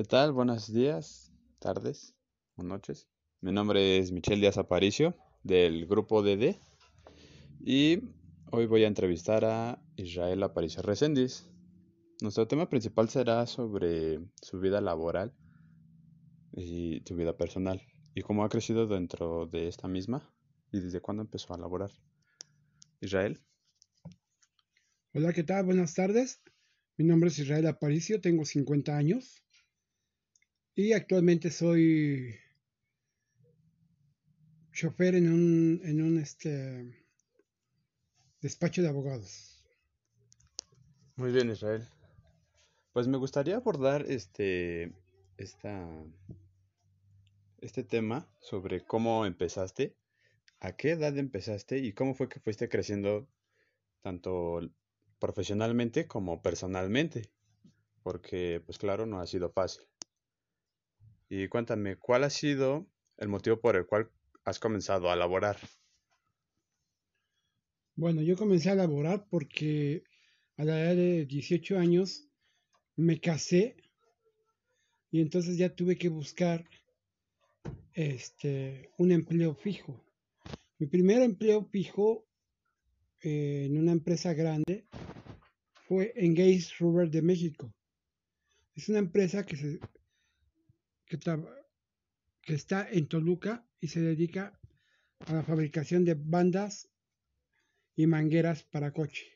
¿Qué tal? Buenos días, tardes o noches. Mi nombre es Michelle Díaz Aparicio del grupo DD y hoy voy a entrevistar a Israel Aparicio Reséndiz. Nuestro tema principal será sobre su vida laboral y su vida personal y cómo ha crecido dentro de esta misma y desde cuándo empezó a laborar. Israel. Hola, ¿qué tal? Buenas tardes. Mi nombre es Israel Aparicio, tengo 50 años y actualmente soy chofer en un, en un este, despacho de abogados. Muy bien, Israel. Pues me gustaría abordar este, esta, este tema sobre cómo empezaste, a qué edad empezaste y cómo fue que fuiste creciendo tanto profesionalmente como personalmente, porque pues claro, no ha sido fácil. Y cuéntame, ¿cuál ha sido el motivo por el cual has comenzado a laborar? Bueno, yo comencé a laborar porque a la edad de 18 años me casé y entonces ya tuve que buscar este un empleo fijo. Mi primer empleo fijo eh, en una empresa grande fue Engage Rubber de México. Es una empresa que se que, está en Toluca y se dedica a la fabricación de bandas y mangueras para coche.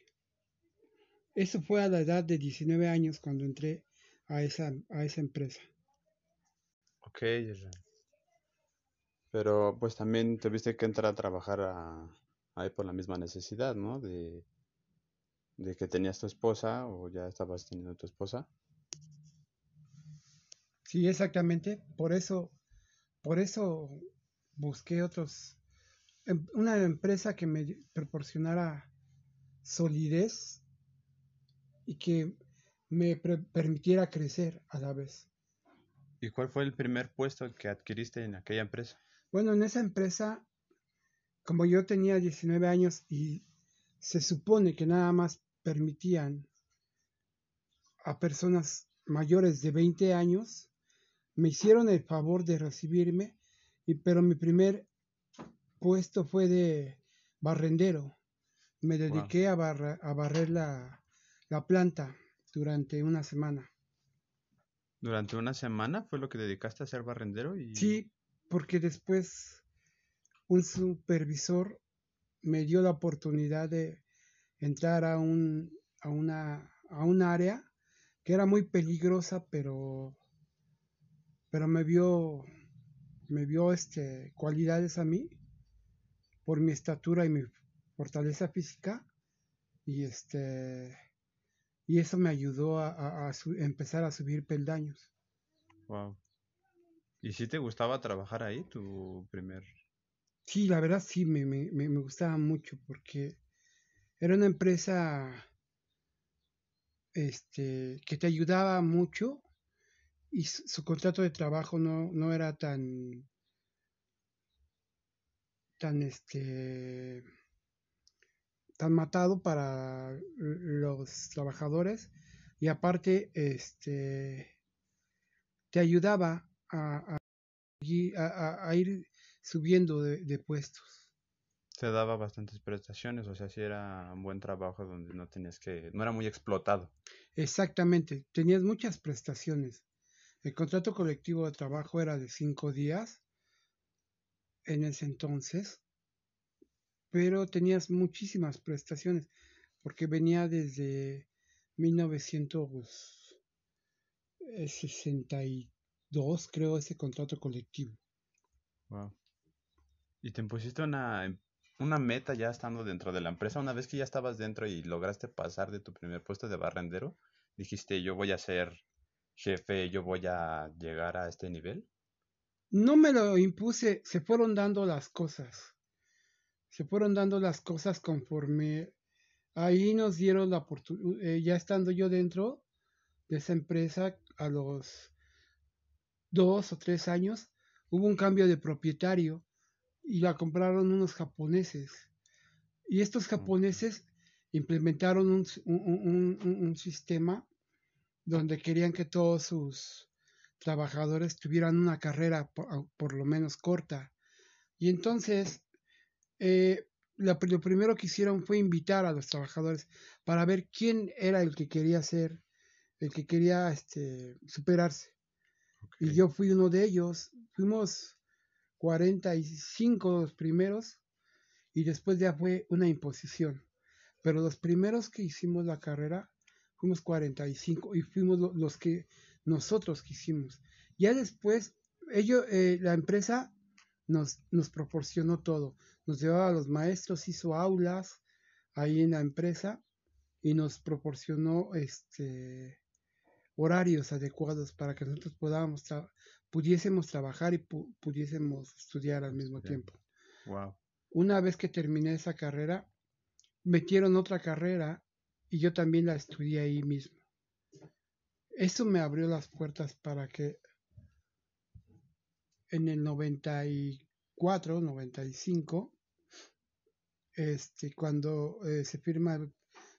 Eso fue a la edad de 19 años cuando entré a esa, a esa empresa. Ok, pero pues también tuviste que entrar a trabajar ahí por la misma necesidad, ¿no? De, de que tenías tu esposa o ya estabas teniendo tu esposa. Sí, exactamente. Por eso, por eso busqué otros, em, una empresa que me proporcionara solidez y que me permitiera crecer a la vez. ¿Y cuál fue el primer puesto que adquiriste en aquella empresa? Bueno, en esa empresa, como yo tenía 19 años y se supone que nada más permitían a personas mayores de 20 años, me hicieron el favor de recibirme, y, pero mi primer puesto fue de barrendero. Me dediqué a, a, barrer la, la planta durante una semana. ¿Durante una semana fue lo que dedicaste a ser barrendero? Y... Sí, porque después un supervisor me dio la oportunidad de entrar a un, a una, a un área que era muy peligrosa, pero pero me vio, me vio este, cualidades a mí por mi estatura y mi fortaleza física y este y eso me ayudó a, empezar a subir peldaños. Wow. ¿Y si te gustaba trabajar ahí, tu primer? Sí, la verdad sí, me, me, me gustaba mucho porque era una empresa este, que te ayudaba mucho y su, contrato de trabajo no, no era tan tan este tan matado para los trabajadores. Y aparte este te ayudaba a, a, ir subiendo de, de, puestos. Te daba bastantes prestaciones o sea si era un buen trabajo donde no tenías que no era muy explotado. Exactamente tenías muchas prestaciones el contrato colectivo de trabajo era de cinco días en ese entonces, pero tenías muchísimas prestaciones porque venía desde 1962, creo, ese contrato colectivo. Wow. ¿Y te impusiste una, una meta ya estando dentro de la empresa? Una vez que ya estabas dentro y lograste pasar de tu primer puesto de barrendero, dijiste yo voy a ser jefe, yo voy a llegar a este nivel? No me lo impuse, se fueron dando las cosas. Se fueron dando las cosas conforme ahí nos dieron la oportunidad, eh, ya estando yo dentro de esa empresa a los dos o tres años, hubo un cambio de propietario y la compraron unos japoneses. Y estos japoneses implementaron un sistema donde querían que todos sus trabajadores tuvieran una carrera por, lo menos corta. Y entonces, eh, lo, primero que hicieron fue invitar a los trabajadores para ver quién era el que quería ser, el que quería este, superarse. Y yo fui uno de ellos. Fuimos 45 los primeros y después ya fue una imposición. Pero los primeros que hicimos la carrera fuimos 45 y fuimos los que nosotros quisimos. Ya después, ellos, eh, la empresa nos, nos proporcionó todo. Nos llevaba a los maestros, hizo aulas ahí en la empresa y nos proporcionó este horarios adecuados para que nosotros podamos pudiésemos trabajar y pudiésemos estudiar al mismo tiempo. Wow. Una vez que terminé esa carrera, metieron otra carrera y yo también la estudié ahí mismo. Eso me abrió las puertas para que en el 94, 95, este, cuando eh, se firma el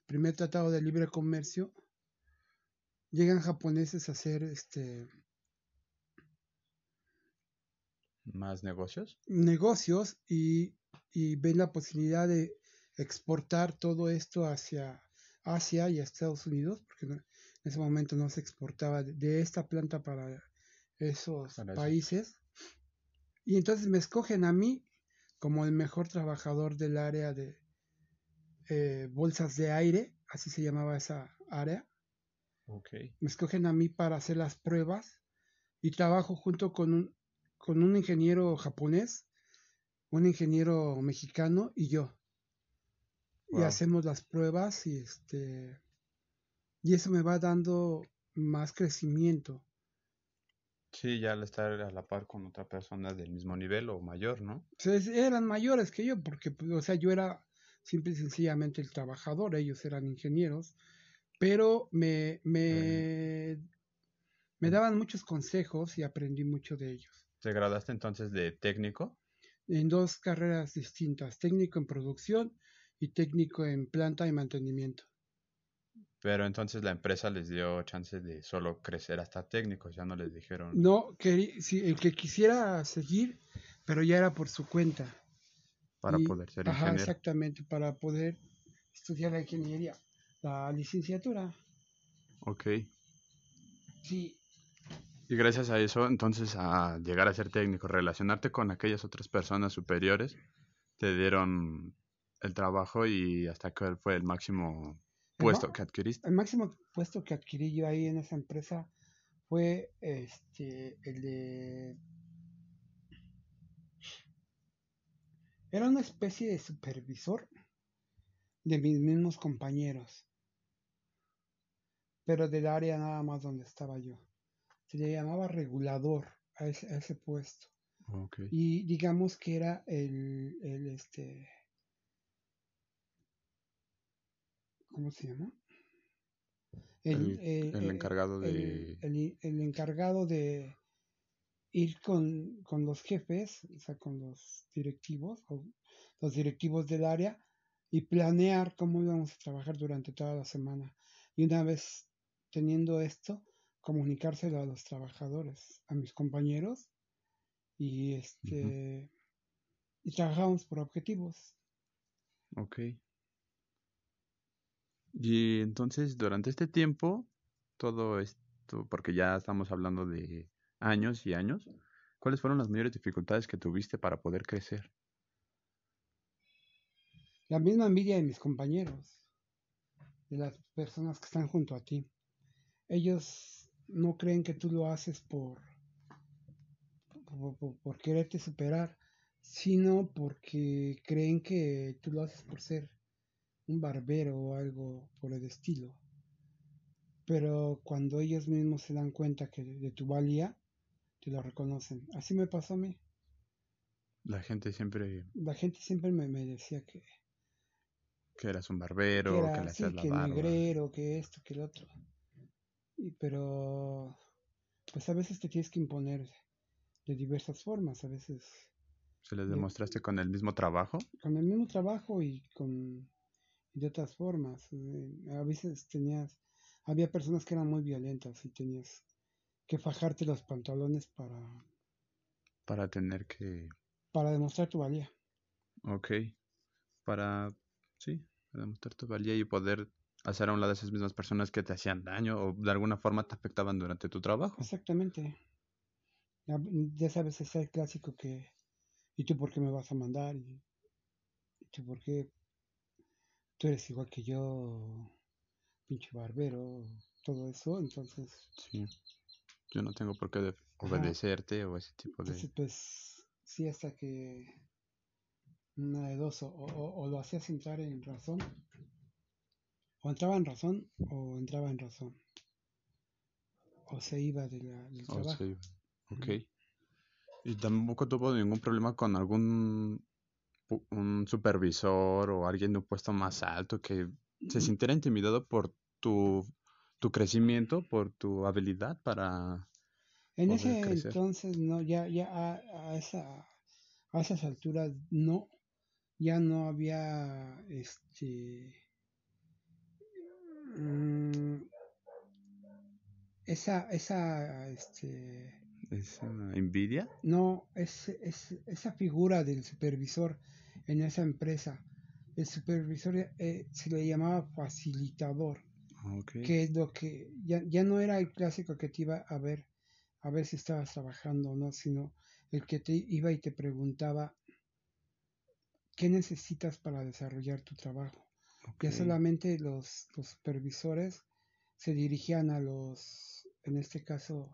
primer tratado de libre comercio, llegan japoneses a hacer este más negocios negocios y, y ven la posibilidad de exportar todo esto hacia Asia y a Estados Unidos porque en ese momento no se exportaba de, esta planta para esos países y entonces me escogen a mí como el mejor trabajador del área de eh, bolsas de aire, así se llamaba esa área. Me escogen a mí para hacer las pruebas y trabajo junto con un, con un ingeniero japonés, un ingeniero mexicano y yo. Y hacemos las pruebas y este y eso me va dando más crecimiento. Sí, ya al estar a la par con otra persona del mismo nivel o mayor, ¿no? eran mayores que yo, porque, pues, o sea, yo era simple y sencillamente el trabajador, ellos eran ingenieros, pero me, me, me daban muchos consejos y aprendí mucho de ellos. ¿Te graduaste entonces de técnico? En dos carreras distintas, técnico en producción y técnico en planta y mantenimiento. Pero entonces la empresa les dio chance de solo crecer hasta técnicos, ya no les dijeron. No, que, sí, el que quisiera seguir, pero ya era por su cuenta. Para poder ser ajá, Exactamente, para poder estudiar la ingeniería, la licenciatura. Ok. Sí. Y gracias a eso, entonces, a llegar a ser técnico, relacionarte con aquellas otras personas superiores, te dieron el trabajo y hasta que fue el máximo puesto que adquiriste? El máximo puesto que adquirí yo ahí en esa empresa fue este el de era una especie de supervisor de mis mismos compañeros pero del área nada más donde estaba yo. Se le llamaba regulador a ese, puesto. Y digamos que era el, el este ¿cómo se llama? El, encargado de... El, encargado de ir con, los jefes, o sea, con los directivos, o los directivos del área, y planear cómo íbamos a trabajar durante toda la semana. Y una vez teniendo esto, comunicárselo a los trabajadores, a mis compañeros, y este... Y trabajamos por objetivos. Ok. Y entonces, durante este tiempo, todo esto, porque ya estamos hablando de años y años, ¿cuáles fueron las mayores dificultades que tuviste para poder crecer? La misma envidia de mis compañeros, de las personas que están junto a ti. Ellos no creen que tú lo haces por, por, por quererte superar, sino porque creen que tú lo haces por ser un barbero o algo por el estilo. Pero cuando ellos mismos se dan cuenta que de tu valía, te lo reconocen. Así me pasó a mí. La gente siempre... La gente siempre me, decía que... Que eras un barbero, que, le hacías la que negrero, que esto, que el otro. Y, pero... Pues a veces te tienes que imponer de diversas formas, a veces... ¿Se les demostraste con el mismo trabajo? Con el mismo trabajo y con de otras formas. Eh, a veces tenías, había personas que eran muy violentas y tenías que fajarte los pantalones para, Para tener que... para demostrar tu valía. Ok. Para... Sí, para demostrar tu valía y poder hacer a un lado de esas mismas personas que te hacían daño o de alguna forma te afectaban durante tu trabajo. Exactamente. Ya, sabes, es el clásico que, ¿y tú por qué me vas a mandar? ¿Y, y tú por qué? Tú eres igual que yo, pinche barbero, todo eso, entonces, Sí. Yo no tengo por qué Ajá. obedecerte o ese tipo de... entonces pues, sí, hasta que una de dos, o, o- o lo hacías entrar en razón, o entraba en razón, o entraba en razón, o se iba de la- del Oh, trabajo. sí. Ok. Ujú. ¿Y tampoco tuvo ningún problema con algún un supervisor o alguien de un puesto más alto que se sintiera intimidado por tu, tu crecimiento, por tu habilidad para En ese crecer? entonces, no, ya, ya a, a esa, a esas alturas, no, ya no había, este, mm, esa, esa, este, esa envidia. no, es, es, esa figura del supervisor en esa empresa. El supervisor eh, se le llamaba facilitador. Ok. que es lo que ya, ya no era el clásico que te iba a ver a ver si estabas trabajando o no, sino el que te iba y te preguntaba qué necesitas para desarrollar tu trabajo. Ya solamente los, los supervisores se dirigían a los, en este caso,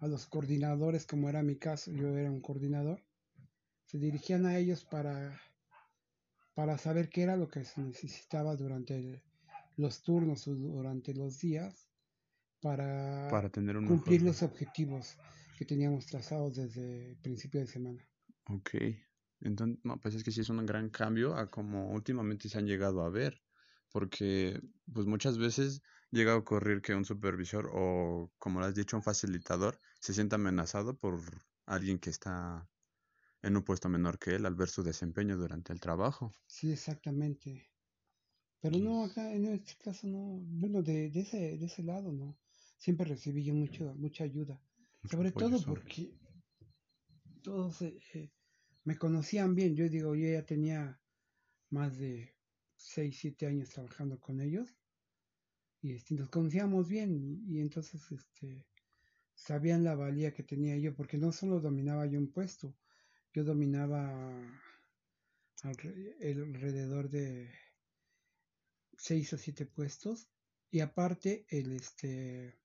a los coordinadores, como era mi caso, yo era un coordinador, se dirigían a ellos para, para saber qué era lo que se necesitaba durante el- los turnos o durante los días para, Para tener un cumplir mejor- los objetivos que teníamos trazados desde el principio de semana. Ok. Entonces, no, pues es que sí es un gran cambio a como últimamente se han llegado a ver. Porque, pues muchas veces llega a ocurrir que un supervisor o, como lo has dicho, un facilitador se sienta amenazado por alguien que está en un puesto menor que él al ver su desempeño durante el trabajo. Sí, exactamente. Pero no, acá en este caso no, bueno, de, de ese, de ese lado no. Siempre recibí yo mucho, mucha ayuda. Sobre todo porque todos eh, eh, me conocían bien. Yo digo, yo ya tenía más de 6, 7 años trabajando con ellos. Y este, nos conocíamos bien. Y, entonces este, sabían la valía que tenía yo. Porque no solo dominaba yo un puesto. Yo dominaba alrededor de seis o siete puestos y aparte el este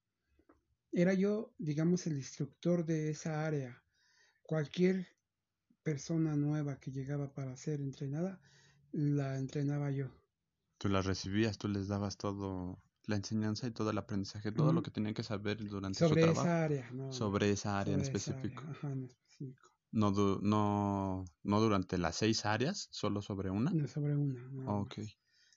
era yo digamos el instructor de esa área cualquier persona nueva que llegaba para ser entrenada la entrenaba yo Tú las recibías, tú les dabas todo, la enseñanza y todo el aprendizaje, todo lo que tenían que saber durante su sobre trabajo. esa área no, sobre esa área en sobre esa área, específico. ajá, en específico No, du- no, no durante las seis áreas, solo sobre una. no sobre una nada Ok.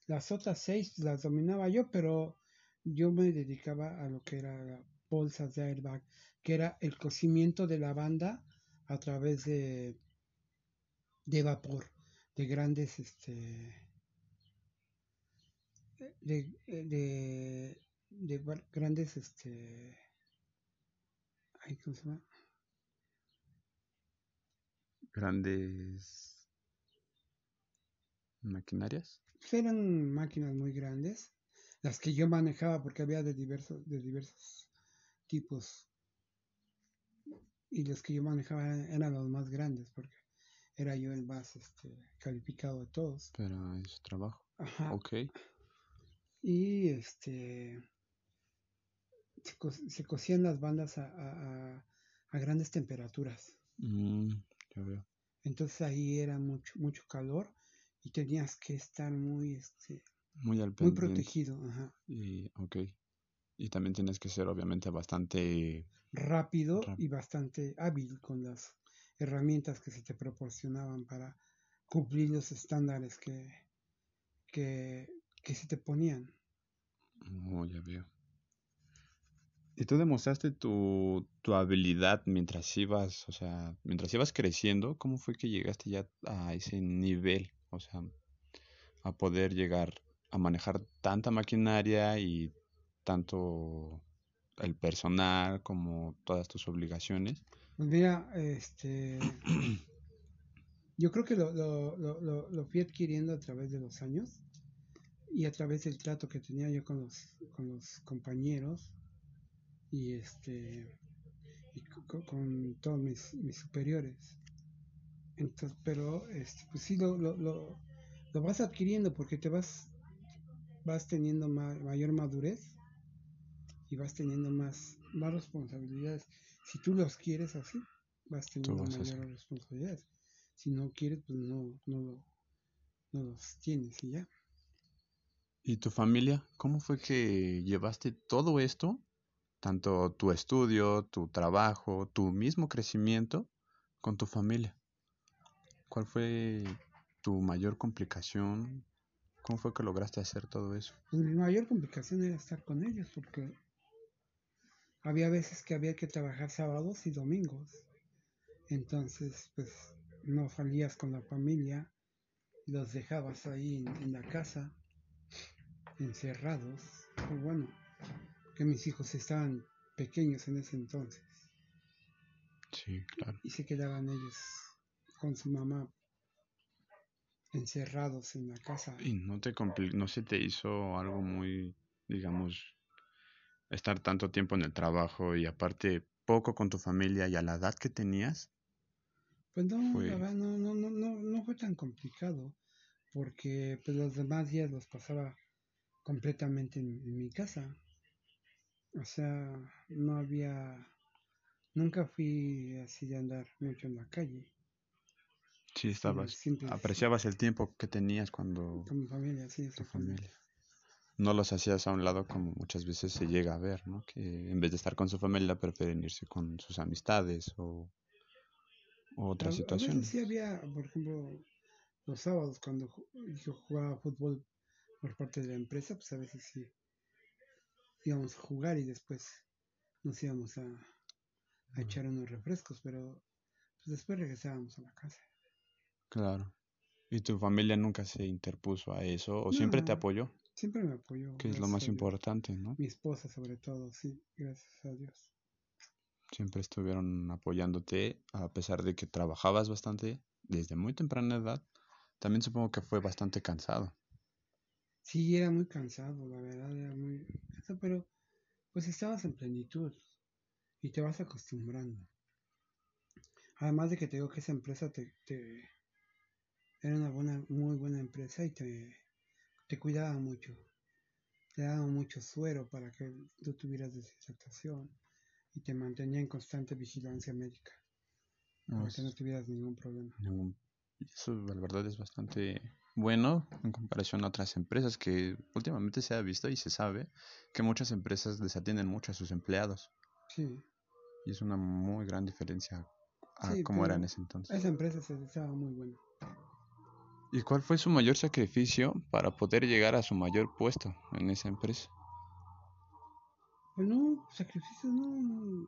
las otras seis las dominaba yo pero yo me dedicaba a lo que era bolsas de airbag que era el cocimiento de la banda a través de de vapor de grandes este de, de, de bar- grandes este ay, ¿cómo se llama? Grandes maquinarias. Pues eran máquinas muy grandes las que yo manejaba porque había de diversos de diversos tipos y los que yo manejaba eran, los más grandes porque era yo el más este calificado de todos Pero es su trabajo. Ajá. Ok. Y este se, co- se cocían las bandas a, a- grandes temperaturas Mm, ya veo. entonces ahí era mucho mucho calor y tenías que estar muy este Muy al muy pendiente. protegido ajá. Y, ok. Y también tienes que ser obviamente bastante... rápido y bastante hábil con las herramientas que se te proporcionaban para cumplir los estándares que, que, que se te ponían. Oh, ya veo. ¿Y tú demostraste tu, tu habilidad mientras ibas, o sea, mientras ibas creciendo? ¿Cómo fue que llegaste ya a ese nivel? O sea, a poder llegar a manejar tanta maquinaria y tanto el personal como todas tus obligaciones? Pues mira, este, yo creo que lo, lo, lo, lo, fui adquiriendo a través de los años y a través del trato que tenía yo con los, con los compañeros y este y con, todos mis, mis, superiores. Entonces, pero este, pues sí lo, lo, lo, lo vas adquiriendo porque te vas vas teniendo mayor madurez y vas teniendo más, más responsabilidades. Si tú los quieres así, vas teniendo mayor responsabilidades. Si no quieres, pues no, no, no los tienes y ya. ¿Y tu familia? ¿Cómo fue que llevaste todo esto, tanto tu estudio, tu trabajo, tu mismo crecimiento, con tu familia? ¿Cuál fue tu mayor complicación? ¿Cómo fue que lograste hacer todo eso? Pues mi mayor complicación era estar con ellos, porque había veces que había que trabajar sábados y domingos. Entonces, pues no salías con la familia, los dejabas ahí en la casa encerrados. Bueno, que mis hijos estaban pequeños en ese entonces. Sí, claro. Y se quedaban ellos con su mamá encerrados en la casa. ¿Y no, te no se te hizo algo muy, digamos, estar tanto tiempo en el trabajo y aparte poco con tu familia y a la edad que tenías? Pues no, no, no, no, no, no fue tan complicado porque pues los demás días los pasaba completamente en, mi casa. O sea, no había, nunca fui así de andar mucho en la calle. Sí, estabas, apreciabas el tiempo que tenías cuando... Con mi familia, sí, tu familia. No los hacías a un lado como muchas veces se llega a ver, ¿no? Que en vez de estar con su familia prefieren irse con sus amistades o, otras situaciones. sí había, por ejemplo, los sábados cuando yo jugaba fútbol por parte de la empresa, pues a veces sí íbamos a jugar y después nos íbamos a, echar unos refrescos, pero pues después regresábamos a la casa. Claro. ¿Y tu familia nunca se interpuso a eso o siempre te apoyó? Siempre me apoyó. Que es lo más importante, ¿no? Mi esposa sobre todo, sí, gracias a Dios. Siempre estuvieron apoyándote a pesar de que trabajabas bastante desde muy temprana edad. También supongo que fue bastante cansado. Sí, era muy cansado, la verdad, era muy cansado, pero pues estabas en plenitud y te vas acostumbrando. Además de que te digo que esa empresa te, te era una buena, muy buena empresa y te, te cuidaba mucho. Te daba mucho suero para que tú tuvieras deshidratación y te mantenía en constante vigilancia médica. para que no tuvieras ningún problema. Eso, la verdad, es bastante bueno en comparación a otras empresas que últimamente se ha visto y se sabe que muchas empresas desatienden mucho a sus empleados. Sí. Y es una muy gran diferencia a cómo era en ese entonces. Esa empresa se estaba muy buena. ¿Y cuál fue su mayor sacrificio para poder llegar a su mayor puesto en esa empresa? Pues no, sacrificio no.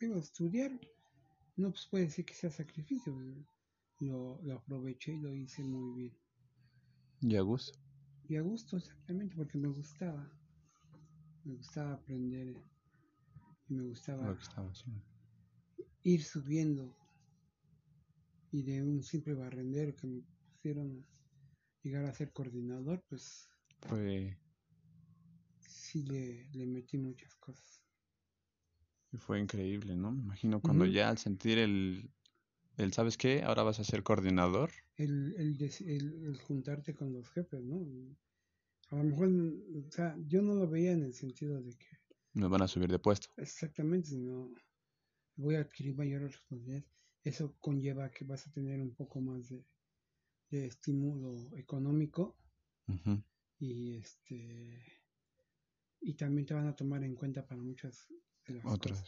Digo, estudiar. No pues puede decir que sea sacrificio. Lo, lo aproveché y lo hice muy bien. Y a gusto. Y a gusto, exactamente, porque me gustaba. Me gustaba aprender. Y me gustaba ir subiendo. Y de un simple barrendero que me pusieron a llegar a ser coordinador, pues. Fue. Sí, le, le metí muchas cosas. Y fue increíble, ¿no? Me imagino cuando ya al sentir el, el, ¿sabes qué? Ahora vas a ser coordinador el, el, juntarte con los jefes, ¿no? A lo mejor, o sea, yo no lo veía en el sentido de que... Me van a subir de puesto. Exactamente, sino voy a adquirir mayores responsabilidades. Eso conlleva que vas a tener un poco más de, de estímulo económico y este y también te van a tomar en cuenta para muchas de las otras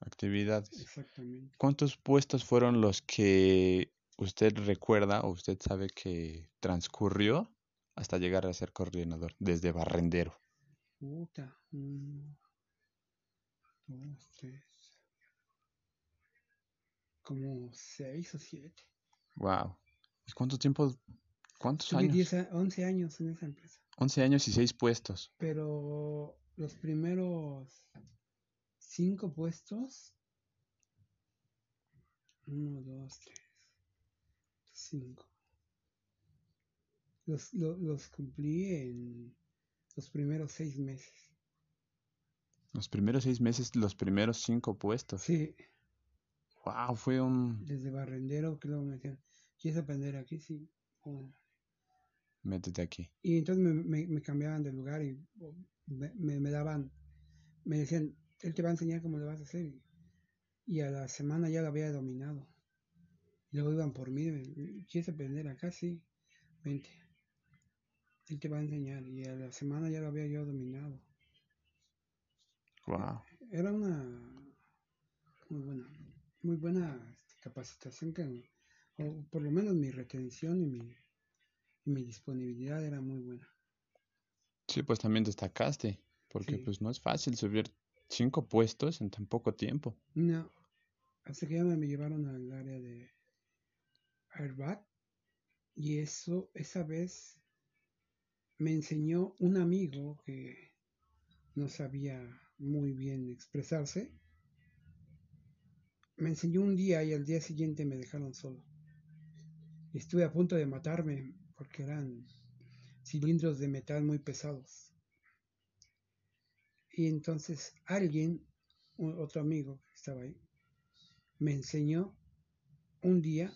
actividades. Exactamente. ¿Cuántos puestos fueron los que usted recuerda o usted sabe que transcurrió hasta llegar a ser coordinador, desde barrendero? Puta, uno, dos, tres, como seis o siete. Wow. ¿Y cuánto tiempo? ¿Cuántos Tuve años? Diez, once años en esa empresa. Once años y seis puestos. Pero los primeros cinco puestos. Uno, dos, tres, cinco. Los, lo- los cumplí en los primeros seis meses. Los primeros seis meses, los primeros cinco puestos. Sí, Wow, fue un... desde barrendero que luego me decían, ¿quieres aprender aquí? Sí. Métete aquí. Y entonces me, me- me cambiaban de lugar y me, me- daban, me decían, él te va a enseñar cómo lo vas a hacer. Y a la semana ya lo había dominado. Y luego iban por mí, ¿quieres aprender acá? Sí, vente. Él te va a enseñar. Y a la semana ya lo había yo dominado. Wow. Era una muy buena, muy buena este, capacitación que, o por lo menos mi retención y mi, y mi disponibilidad era muy buena. Sí, pues también destacaste, porque Sí. pues no es fácil subir cinco puestos en tan poco tiempo. No, hasta que ya me llevaron al área de Airbag y eso, esa vez me enseñó un amigo que no sabía muy bien expresarse. Me enseñó un día y al día siguiente me dejaron solo. Estuve a punto de matarme porque eran cilindros de metal muy pesados. Y entonces alguien, otro amigo que estaba ahí, me enseñó un día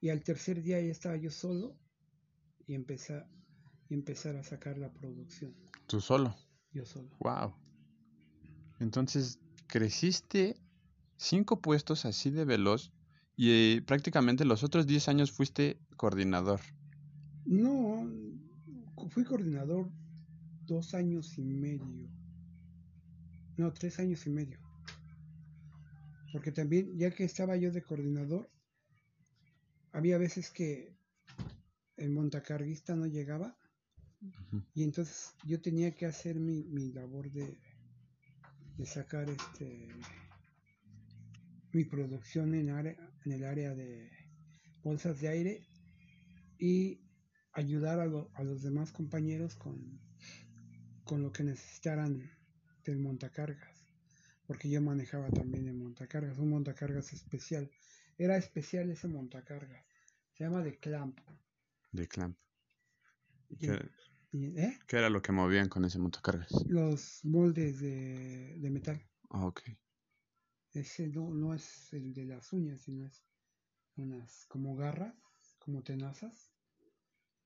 y al tercer día ya estaba yo solo y empezar, y empezar a sacar la producción, Tú solo. yo solo. Wow. Entonces, creciste cinco puestos así de veloz y eh, prácticamente los otros 10 años fuiste coordinador. No, fui coordinador dos años y medio. No, tres años y medio. Porque también, ya que estaba yo de coordinador, había veces que el montacarguista no llegaba y entonces yo tenía que hacer mi, mi labor de, de sacar este mi producción en, área, en el área de bolsas de aire y ayudar a, lo- a los demás compañeros con, con lo que necesitaran del montacargas porque yo manejaba también el montacargas un montacargas especial era especial ese montacargas se llama de clamp De Clamp. ¿Y ¿Qué, y- ¿eh? qué era lo que movían con ese montacargas? los moldes de, de metal Ah, ok. ese no, no es el de las uñas sino es unas como garras como tenazas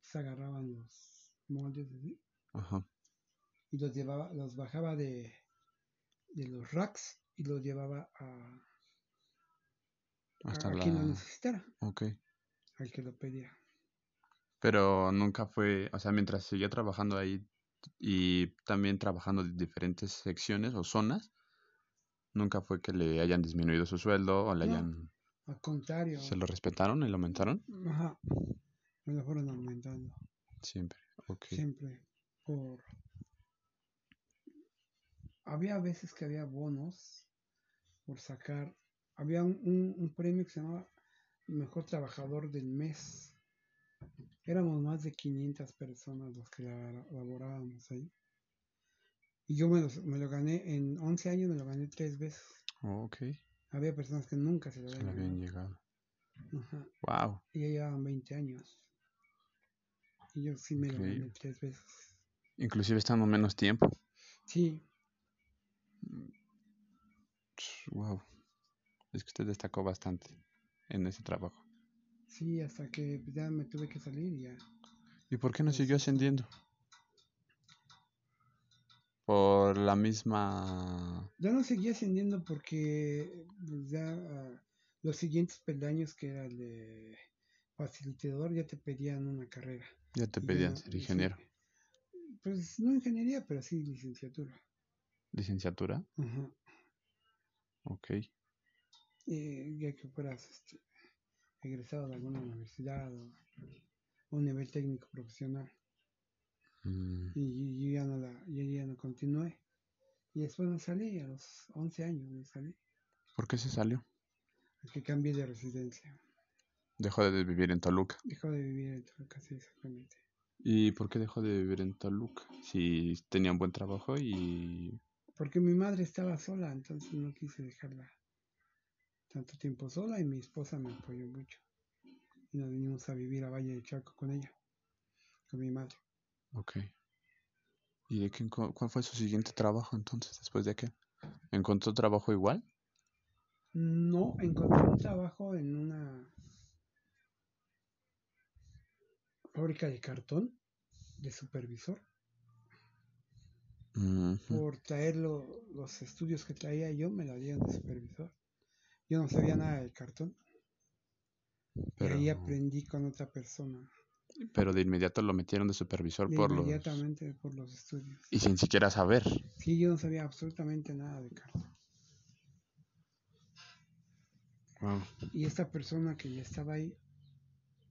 se agarraban los moldes así, Ajá. y los llevaba los bajaba de, de los racks y los llevaba a- Hasta a la... quien lo necesitara Ok. al que lo pedía Pero nunca fue, o sea, mientras seguía trabajando ahí y también trabajando en diferentes secciones o zonas, nunca fue que le hayan disminuido su sueldo o le No. hayan... al contrario ¿Se lo respetaron y lo aumentaron? ajá, me lo fueron aumentando Siempre. Ok. siempre por había veces que había bonos por sacar había un, un- un premio que se llamaba mejor trabajador del mes éramos más de 500 personas los que la- laborábamos ahí y yo me, los- me lo gané en 11 años me lo gané tres veces Oh, ok. había personas que nunca se lo Se habían llegado. Ajá, Wow. y ya llevaban 20 años y yo sí me lo gané tres veces Inclusive estando menos tiempo. sí Wow. Es que usted destacó bastante en ese trabajo. Sí, hasta que pues, ya me tuve que salir y ya. ¿Y por qué no siguió ascendiendo? Por la misma... Ya no seguía ascendiendo porque pues, ya ah, los siguientes peldaños que era el de facilitador ya te pedían una carrera. Ya te pedían ser ingeniero. Pues no ingeniería, pero sí licenciatura. ¿Licenciatura? Ajá. Ok. Y ya que fueras este, egresado de alguna universidad o un nivel técnico profesional. Mm, Y, y yo ya no la, yo ya no continué. Y después me salí, a los 11 años me salí. ¿Por qué se salió? que cambié de residencia. Dejó de vivir en Toluca. Dejó de vivir en Toluca, sí, exactamente. ¿Y por qué dejó de vivir en Toluca? Si tenía un buen trabajo y... Porque mi madre estaba sola, entonces no quise dejarla tanto tiempo sola y mi esposa me apoyó mucho. Y nos vinimos a vivir a Valle de Chaco con ella, con mi madre. Ok. ¿Y de qué, cuál fue su siguiente trabajo entonces, después de qué? ¿Encontró trabajo igual? No, encontré un trabajo en una fábrica de cartón de supervisor. Por traer los estudios que traía yo, me la dieron de supervisor. Yo no sabía nada de cartón. Pero... Y ahí aprendí con otra persona. Pero de inmediato lo metieron de supervisor de por inmediatamente los... por los estudios. Y sin siquiera saber. Sí, yo no sabía absolutamente nada de cartón. Wow. Y esta persona que ya estaba ahí,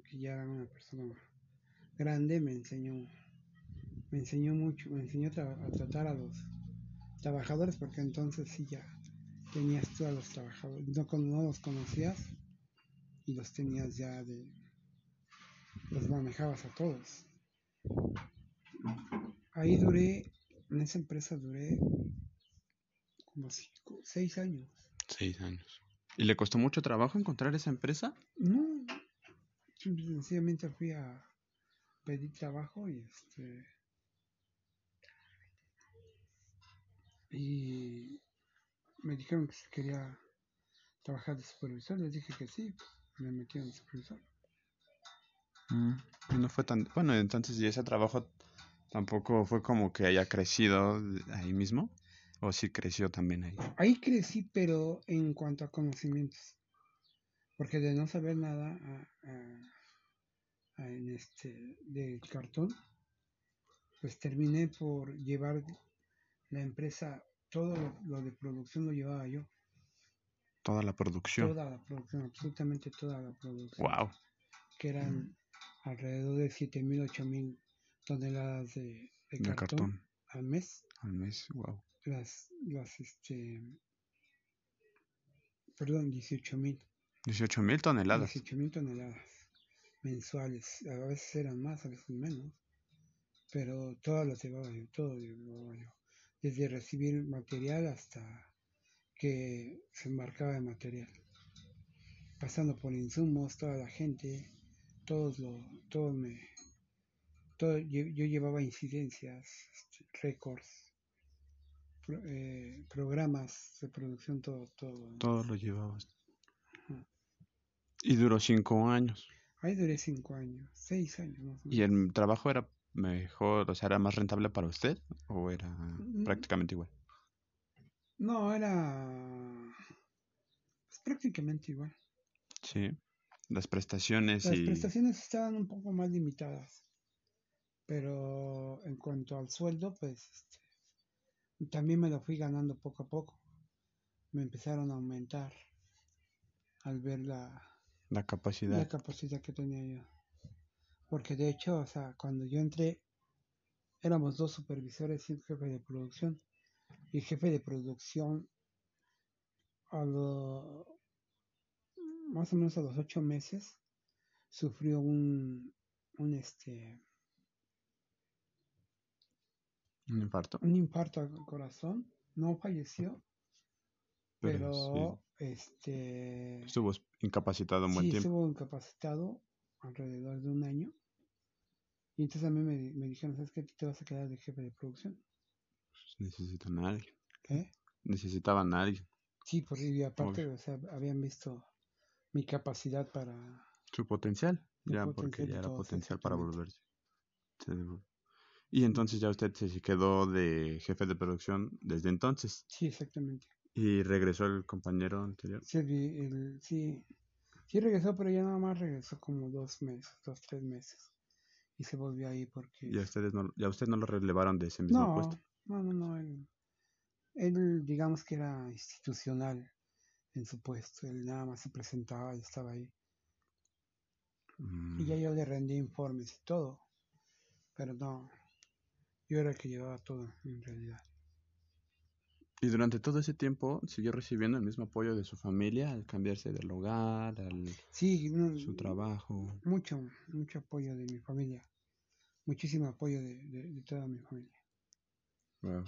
que ya era una persona grande me enseñó, me enseñó mucho, me enseñó a tratar a los trabajadores porque entonces sí ya tenías tú a los trabajadores, no, no los conocías y los tenías ya de, los manejabas a todos. Ahí duré, en esa empresa duré como seis años. Seis años. ¿Y le costó mucho trabajo encontrar esa empresa? No, sencillamente fui a, pedí trabajo y este y me dijeron que si quería trabajar de supervisor, les dije que sí, me metieron de supervisor. Mm, no fue tan bueno, entonces y ese trabajo tampoco fue como que haya crecido ahí mismo o sí creció también ahí. Ahí crecí, pero en cuanto a conocimientos, porque de no saber nada a en este de cartón, pues terminé por llevar la empresa, todo lo, de producción lo llevaba yo. Toda la producción. Toda la producción, absolutamente toda la producción. Wow. Que eran alrededor de 7.000, 8.000 toneladas de, de, cartón, al mes. Al mes, wow. Las, las, este, perdón, 18.000. 18.000 toneladas. 18.000 toneladas mensuales, a veces eran más, a veces menos, pero todas las llevaba yo, todo llevaba yo, desde recibir material hasta que se embarcaba el material, pasando por insumos, toda la gente, todos lo, todos me, todo, yo, llevaba incidencias, este, récords, eh, programas de producción, todo, todo. Todo lo llevabas. Y duró cinco años. Ahí duré cinco años, seis años más o menos. ¿Y el trabajo era mejor, o sea, era más rentable para usted o era mm. prácticamente igual? No, era pues, prácticamente igual. Sí, las prestaciones Las prestaciones estaban un poco más limitadas, pero en cuanto al sueldo, pues este, también me lo fui ganando poco a poco. Me empezaron a aumentar al ver la, la capacidad. La capacidad que tenía yo. Porque de hecho, o sea, cuando yo entré, éramos dos supervisores y un jefe de producción. Y el jefe de producción, a lo, más o menos a los ocho meses, sufrió un, un este, un infarto. Un infarto al corazón. No falleció, pero, este estuvo incapacitado un buen tiempo. estuvo incapacitado alrededor de un año. Y entonces a mí me, dijeron, ¿sabes qué? Te vas a quedar de jefe de producción. Pues necesitan a alguien. ¿Qué? Necesitaban a alguien. Sí, porque y aparte, o sea, habían visto mi capacidad para... Su potencial, ya, porque ya era potencial para volverse. Y entonces ya usted se quedó de jefe de producción desde entonces. Sí, exactamente. ¿Y regresó el compañero anterior? Sí, el, sí, sí regresó, pero ya nada más regresó como dos meses, dos, tres meses. Y se volvió ahí porque... ¿Y a, ustedes no, ya usted no lo relevaron de ese mismo puesto? No, no, no. Él, él, digamos que era institucional en su puesto. Él nada más se presentaba y estaba ahí. Y ya mm. yo le rendí informes y todo. Pero no, yo era el que llevaba todo en realidad. Y durante todo ese tiempo siguió recibiendo el mismo apoyo de su familia al cambiarse del hogar, al sí, su trabajo. Mucho, mucho apoyo de mi familia. Muchísimo apoyo de, de, de toda mi familia. Wow.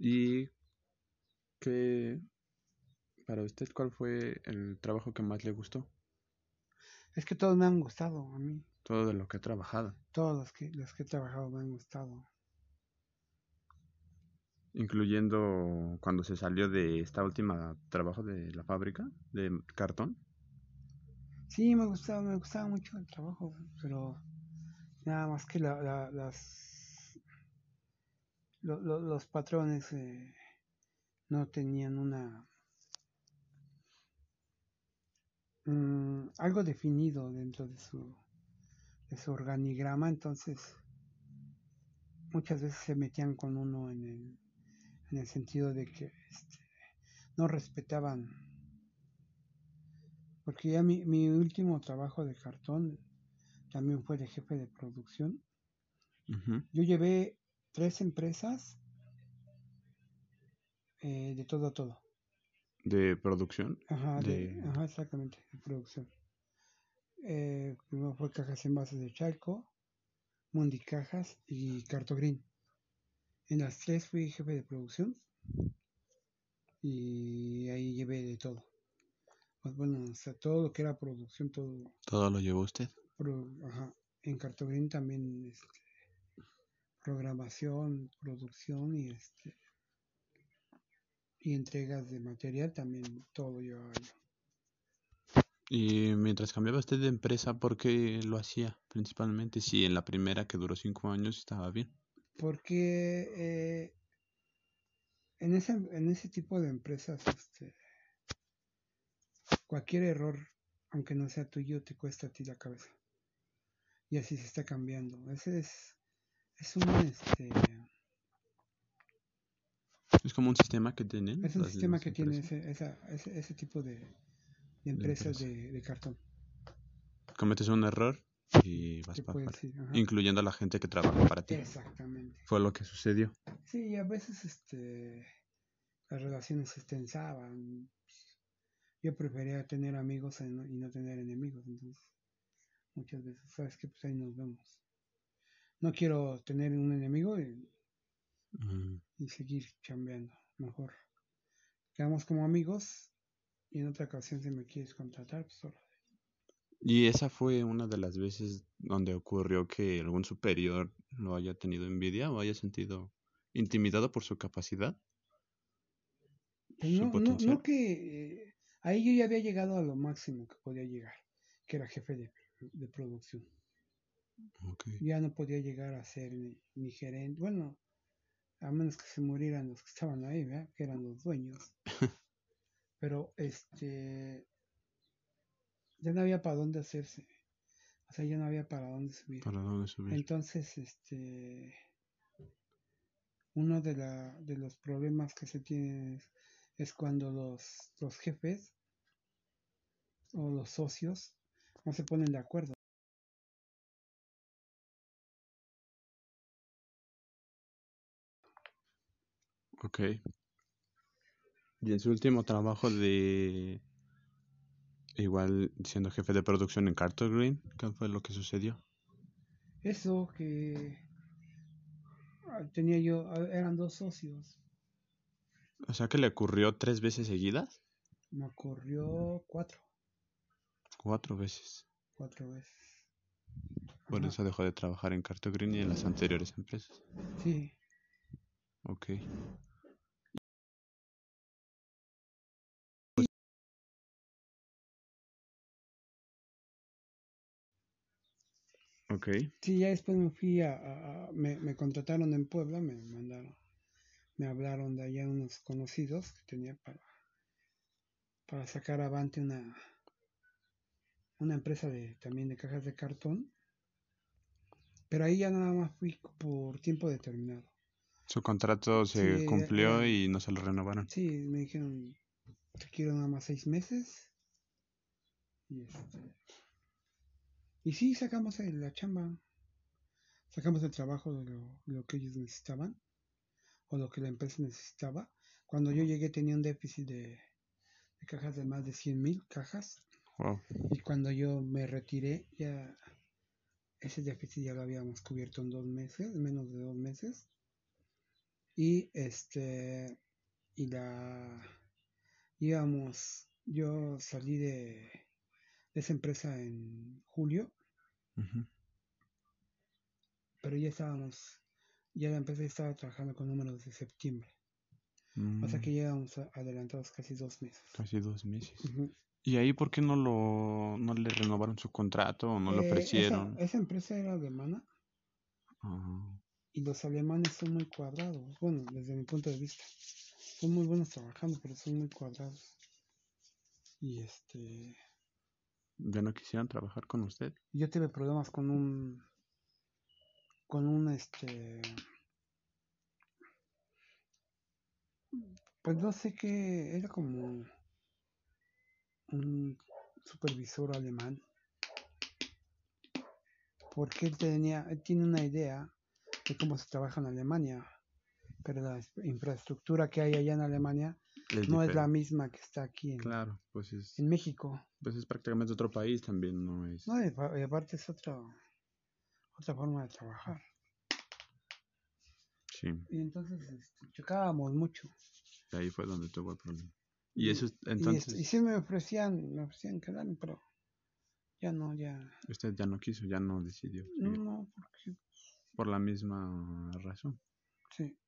¿Y qué, para usted, cuál fue el trabajo que más le gustó? Es que todos me han gustado a mí. Todo de lo que ha trabajado, Todos los que, los que he trabajado me han gustado. incluyendo cuando se salió de esta última trabajo de la fábrica de cartón. Sí, me gustaba, me gustaba mucho el trabajo, pero nada más que la, la- las lo- lo- los patrones eh, no tenían una mm, algo definido dentro de su de su organigrama, entonces muchas veces se metían con uno en el en el sentido de que este, no respetaban porque ya mi, mi último trabajo de cartón también fue de jefe de producción. Yo llevé tres empresas eh, de todo a todo. De producción. Ajá, de- De- ajá, exactamente, de producción. Eh, primero fue Cajas Envases de Chalco, Mundi Cajas y Cartogreen. En las tres fui jefe de producción y ahí llevé de todo. Pues bueno, o sea, todo lo que era producción, todo Todo lo llevó usted. Pro- ajá. En Cartogreen también este, programación, producción y este y entregas de material también todo llevaba yo. Y mientras cambiaba usted de empresa, ¿por qué lo hacía principalmente? Si en la primera que duró cinco años estaba bien. Porque eh, en ese en ese tipo de empresas este cualquier error, aunque no sea tuyo, te cuesta a ti la cabeza. Y así se está cambiando. Ese es es un este Es como un sistema que tienen. es un sistema que tiene empresas. ese, esa, ese, ese tipo de, de empresas empresa. de, de cartón. Cometes un error y vas para puedes afuera. ir, ajá. Incluyendo a la gente que trabaja para ti. Exactamente. Fue lo que sucedió. Sí, y a veces este las relaciones se tensaban. Yo prefería tener amigos y no, tener enemigos, entonces muchas veces, sabes que pues ahí nos vemos. No quiero tener un enemigo y, Mm, y seguir chambeando, mejor. Quedamos como amigos y en otra ocasión si me quieres contratar, pues órale. Y esa fue una de las veces donde ocurrió que algún superior lo haya tenido envidia o haya sentido intimidado por su capacidad. Pues su no, no que eh, ahí yo ya había llegado a lo máximo que podía llegar, que era jefe de, de producción. Ya no podía llegar a ser ni, ni gerente, bueno, a menos que se murieran los que estaban ahí, ¿verdad? que eran los dueños. Pero este ya no había para dónde hacerse. O sea, ya no había para dónde subir. ¿Para dónde subir? Entonces, este uno de, la, de los problemas que se tienen es, es cuando los, los jefes o los socios no se ponen de acuerdo. Ok. Y en su último trabajo de... Igual siendo jefe de producción en Carter Green, ¿qué fue lo que sucedió? Eso que ah, tenía yo, ah, eran dos socios. O sea que le ocurrió tres veces seguidas. Me ocurrió cuatro, Cuatro veces. cuatro veces. Por Ajá, eso dejó de trabajar en Carter Green y en las anteriores empresas. Sí, Ok. Ok. sí, ya después me fui a, a- a- me, me contrataron en Puebla, me mandaron, me hablaron de allá unos conocidos que tenía para, para sacar avante una, una empresa de, también de cajas de cartón. Pero ahí ya nada más fui por tiempo determinado. Su contrato se Sí, cumplió era- y no se lo renovaron. Sí, me dijeron, te quiero nada más seis meses. Y este. Y sí, sacamos el- la chamba. Sacamos el trabajo de lo, lo que ellos necesitaban. O lo que la empresa necesitaba. Cuando yo llegué tenía un déficit de, de cajas de más de 100 mil cajas. Wow. Y cuando yo me retiré, ya ese déficit ya lo habíamos cubierto en dos meses, menos de dos meses. Y este, y la, íbamos, yo salí de, esa empresa en julio, pero ya estábamos, ya la empresa estaba trabajando con números de septiembre. O sea que mm. llevamos adelantados casi dos meses. Casi dos meses. ¿Y ahí por qué no lo no le renovaron su contrato o no lo eh, ofrecieron? Esa, empresa era alemana. Y los alemanes son muy cuadrados. Bueno, desde mi punto de vista. Son muy buenos trabajando, pero son muy cuadrados. Y este. ¿Ya no quisieron trabajar con usted? Yo tuve problemas con un. Con un este. Pues no sé qué. Era como un supervisor alemán porque él tenía él tiene una idea de cómo se trabaja en Alemania pero la infraestructura que hay allá en Alemania no es la misma que está aquí en, claro, pues es, en México pues es prácticamente otro país también no es no y aparte es otra otra forma de trabajar sí y entonces este, chocábamos mucho y ahí fue donde tuvo el problema y eso entonces. Y, sí me ofrecían, me ofrecían quedarme, pero ya no, ya. Usted ya no quiso, ya no decidió. No, porque. Por la misma razón. Sí.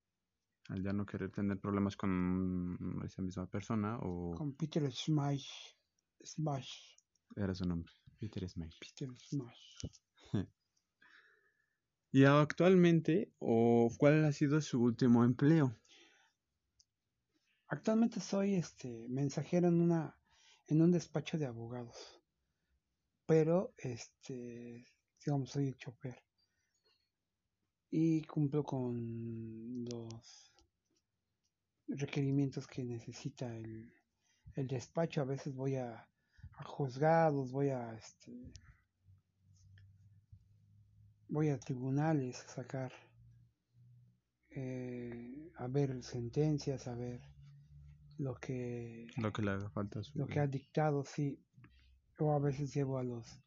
Al ya no querer tener problemas con esa misma persona o. Con Peter Smash. Smash. Era su nombre, Peter Smash. Peter Smash. ¿Y actualmente, o cuál ha sido su último empleo? Actualmente soy este mensajero en una en un despacho de abogados. Pero este digamos soy chofer. Y cumplo con los requerimientos que necesita el, el despacho. A veces voy a, a juzgados, voy a este voy a tribunales a sacar eh, a ver sentencias, a ver lo que lo que le haga falta lo que ha dictado sí. O a veces llevo a los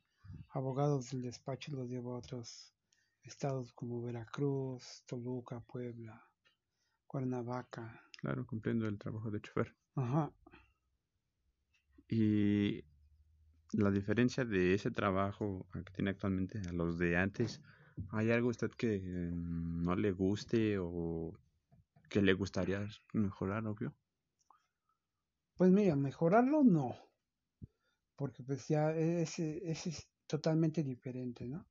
abogados del despacho los llevo a otros estados como Veracruz Toluca Puebla Cuernavaca. Claro cumpliendo el trabajo de chofer. Ajá. Y la diferencia de ese trabajo que tiene actualmente a los de antes hay algo usted que mm, no le guste o que le gustaría mejorar obvio pues mira, mejorarlo no, porque pues ya es, es, totalmente diferente, ¿no?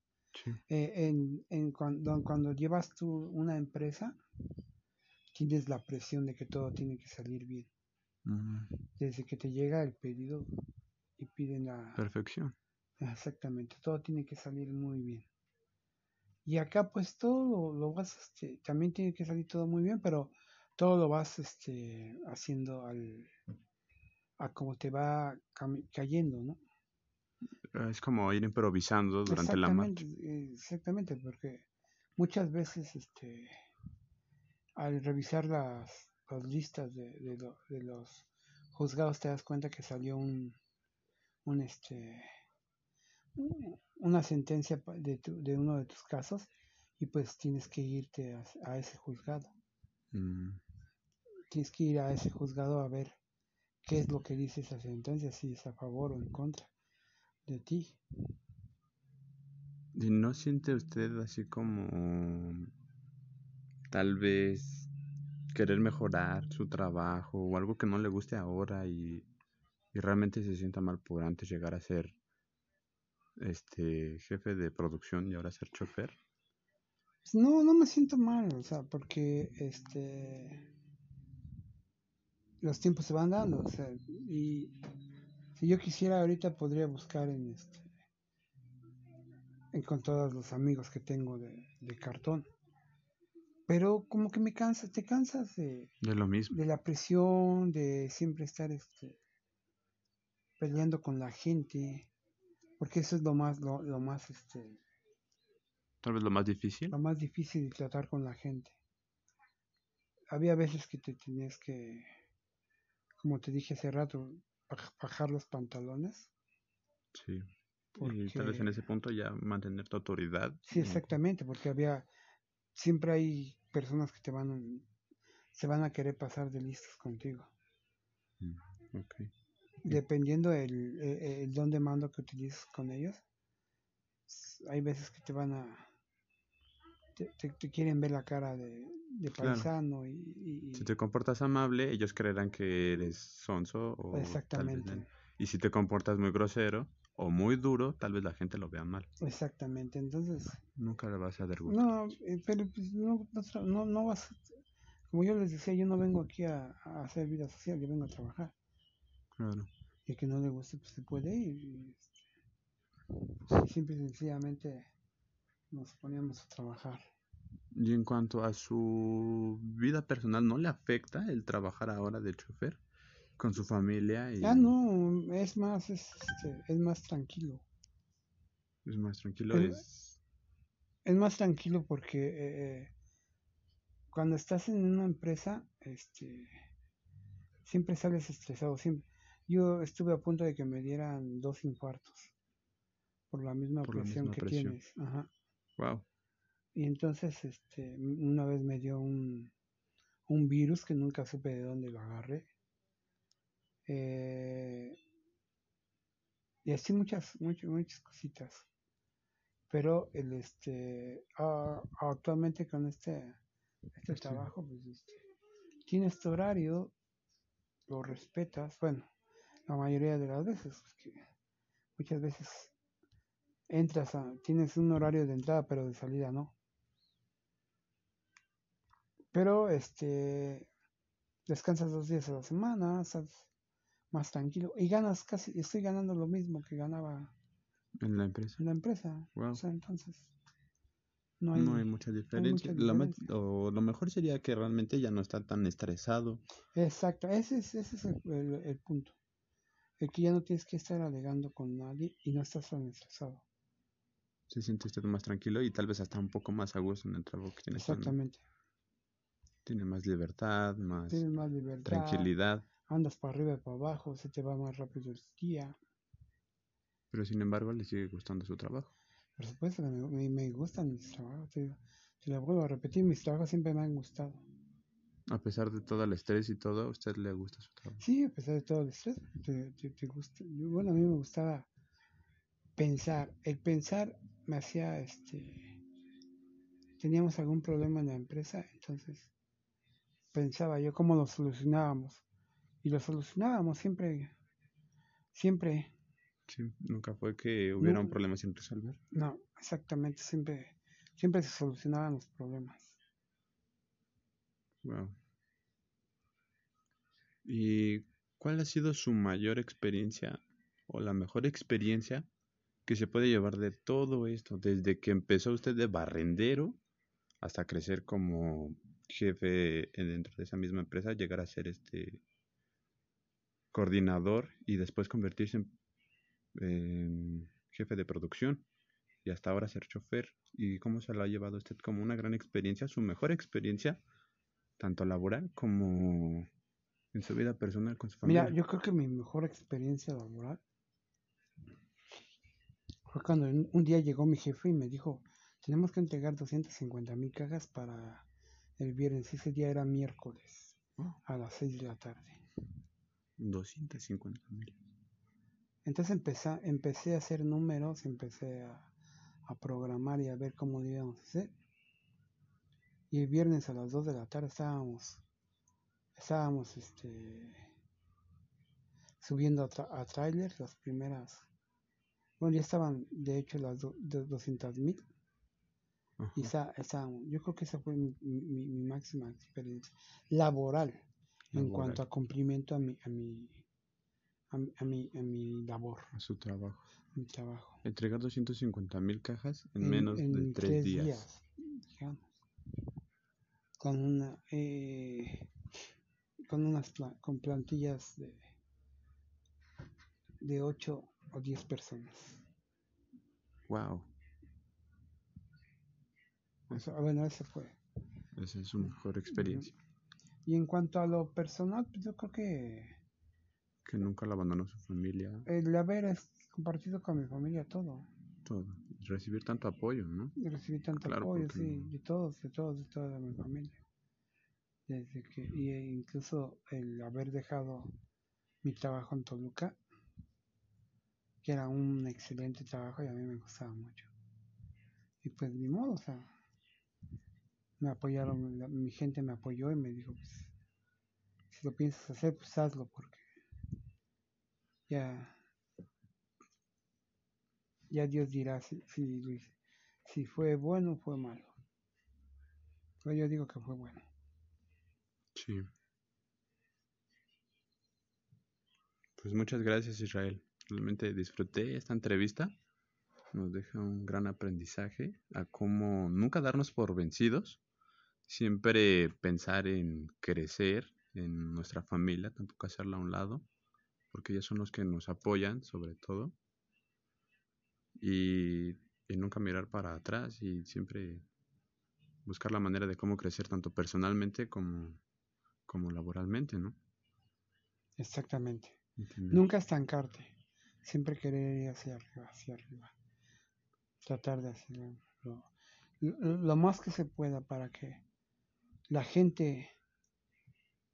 Eh, en, en cuando, cuando llevas tú una empresa, tienes la presión de que todo tiene que salir bien. Desde que te llega el pedido y piden la perfección. Exactamente, todo tiene que salir muy bien. Y acá pues todo lo, vas, este, también tiene que salir todo muy bien, pero todo lo vas este, haciendo al, a cómo te va cayendo, ¿no? Ah, es como ir improvisando durante la marcha. Exactamente, porque muchas veces este al revisar las, las listas de, de, los juzgados te das cuenta que salió un, un este una sentencia de, de uno de tus casos y pues tienes que irte a, ese juzgado. Mm. Tienes que ir a ese juzgado a ver qué es lo que dice esa sentencia, si es a favor o en contra de ti. ¿Y no siente usted así como tal vez querer mejorar su trabajo o algo que no le guste ahora y, y realmente se sienta mal por antes llegar a ser este jefe de producción y ahora ser chofer? Pues no, no me siento mal, o sea, porque este los tiempos se van dando, o sea, y si yo quisiera ahorita podría buscar en este en con todos los amigos que tengo de, cartón. Pero como que me cansa, te cansas de, de lo mismo. De la presión, de siempre estar este peleando con la gente, porque eso es lo más lo, lo más este tal vez lo más difícil. Lo más difícil de tratar con la gente. Había veces que te tenías que como te dije hace rato, bajar los pantalones. Sí. Y tal vez en ese punto ya mantener tu autoridad. Sí, exactamente, porque había, siempre hay personas que te van, a, se van a querer pasar de listos contigo. Mm, ok. Dependiendo el, el, el don de mando que utilices con ellos, hay veces que te van a, te, te, te quieren ver la cara de, de Claro. paisano y, y- Si te comportas amable, ellos creerán que eres sonso o tal vez exactamente, Y si te comportas muy grosero o muy duro, tal vez la gente lo vea mal. exactamente. Entonces, Nunca le vas a dar gusto. no, eh, pero pues no, no, no vas, como yo les decía, yo no vengo aquí a, a hacer vida social, yo vengo a trabajar. Claro. Y el que no le guste, pues se puede ir. Y, este, y simple y sencillamente nos poníamos a trabajar. Y en cuanto a su vida personal, ¿no le afecta el trabajar ahora de chofer con su familia y Ah, no, es más, es, este, es más tranquilo. es más tranquilo? Es... Es más tranquilo porque eh, cuando estás en una empresa, este, siempre sales estresado. Siempre. Yo estuve a punto de que me dieran dos infartos por la misma Por la presión misma que presión. tienes. Ajá. Wow. Y entonces, este, una vez me dio un, un virus que nunca supe de dónde lo agarré. Eh, y así muchas, muchas, muchas cositas. Pero el este ah, actualmente con este, este Sí. trabajo, pues este, tienes tu horario, lo respetas, bueno, la mayoría de las veces, muchas veces entras a, tienes un horario de entrada, pero de salida no. Pero este descansas dos días a la semana, estás más tranquilo y ganas casi, estoy ganando lo mismo que ganaba En la empresa. en la empresa. Wow. O sea, entonces no hay, No hay mucha diferencia. mucha o lo mejor sería que realmente ya no está tan estresado. Exacto, ese es, ese es el, el- el punto. Que ya no tienes que estar alegando con nadie y no estás tan estresado. Se siente usted más tranquilo y tal vez hasta un poco más a gusto en el trabajo que tiene. Exactamente. Tiene más libertad, más Tienes más libertad, tranquilidad. andas para arriba y para abajo, se te va más rápido el día. Pero sin embargo le sigue gustando su trabajo. Por supuesto que me, me- me gustan mis trabajos, te, te lo vuelvo a repetir, mis trabajos siempre me han gustado. A pesar de todo el estrés y todo, a usted le gusta su trabajo. Sí, a pesar de todo el estrés, te, te- te gusta. Bueno, a mí me gustaba pensar. El pensar me hacía, este, teníamos algún problema en la empresa, entonces pensaba yo cómo lo solucionábamos. Y lo solucionábamos siempre, siempre, Sí, nunca fue que hubiera un problema sin resolver. no, exactamente, siempre, siempre se solucionaban los problemas. Wow. ¿Y cuál ha sido su mayor experiencia o la mejor experiencia que se puede llevar de todo esto? Desde que empezó usted de barrendero hasta crecer como jefe en- dentro de esa misma empresa, llegar a ser este coordinador y después convertirse en, en jefe de producción y hasta ahora ser chofer. ¿Y cómo se lo ha llevado usted como una gran experiencia, su mejor experiencia, tanto laboral como en su vida personal con su familia? Mira, yo creo que mi mejor experiencia laboral fue cuando un, día llegó mi jefe y me dijo, tenemos que entregar 250 mil cajas para el viernes. Ese día era miércoles Oh, a las 6 de la tarde. 250 mil. Entonces empecé, empecé a hacer números, empecé a, a programar y a ver cómo lo íbamos a hacer. Y el viernes a las 2 de la tarde estábamos, estábamos este, subiendo a, tra- a trailers las primeras. Bueno, ya estaban de hecho las do, de 200 mil. Y esa, esa, yo creo que esa fue mi, mi- mi máxima experiencia laboral, en cuanto a cumplimiento a mi, a mi, a mi, a mi, a mi labor, A su trabajo. mi trabajo. Entregar 250 mil cajas en, menos de en tres días. digamos. Con una eh, con unas con plantillas de de 8 o 10 personas. Wow. Eso- ah, bueno, esa fue. Esa es su mejor experiencia. Y en cuanto a lo personal, pues yo creo que Que nunca lo abandonó su familia. El haber compartido con mi familia todo. Todo. Recibir tanto apoyo, ¿no? Y recibí tanto Claro, apoyo, porque sí, de todos, de todos, de toda mi familia. Desde que, y e incluso el haber dejado mi trabajo en Toluca, que era un excelente trabajo y a mí me gustaba mucho. Y pues ni modo, o sea, me apoyaron, la- mi gente me apoyó y me dijo, pues, si lo piensas hacer, pues hazlo, porque ya, ya Dios dirá si, si, si fue bueno o fue malo. Pero yo digo que fue bueno. Sí. Pues muchas gracias, Israel. Realmente disfruté esta entrevista. Nos deja un gran aprendizaje a cómo nunca darnos por vencidos. Siempre pensar en crecer en nuestra familia, tampoco hacerla a un lado, porque ellos son los que nos apoyan, sobre todo. Y, y nunca mirar para atrás y siempre buscar la manera de cómo crecer tanto personalmente como, como laboralmente, ¿no? Exactamente. Entender. Nunca estancarte. Siempre querer ir hacia arriba, hacia arriba. Tratar de hacerlo lo, lo- lo más que se pueda para que la gente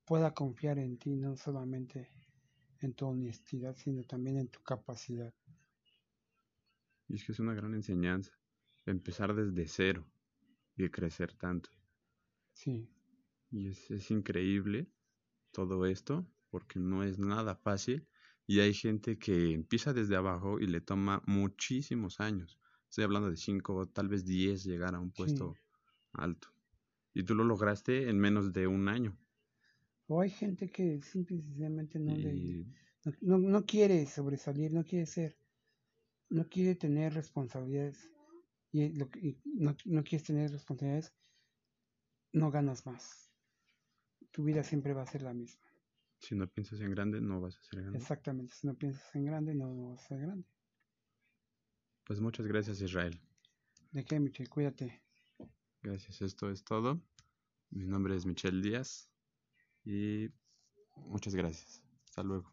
pueda confiar en ti, no solamente en tu honestidad, sino también en tu capacidad. Y es que es una gran enseñanza. Empezar desde cero y crecer tanto. Sí, Y es, es increíble todo esto porque no es nada fácil y hay gente que empieza desde abajo y le toma muchísimos años. Estoy hablando de 5, tal vez 10 llegar a un puesto alto. Y tú lo lograste en menos de un año. o hay gente que simple y sencillamente no, le, no, no, no quiere sobresalir, no quiere ser, no quiere tener responsabilidades. Y, lo que- y no, no quieres tener responsabilidades, no ganas más. Tu vida siempre va a ser la misma. si no piensas en grande, no vas a ser grande. Exactamente, si no piensas en grande, no, no vas a ser grande. Pues muchas gracias, Israel. ¿De qué, Michel? Cuídate. Gracias, esto es todo. Mi nombre es Michelle Díaz y muchas gracias. Hasta luego.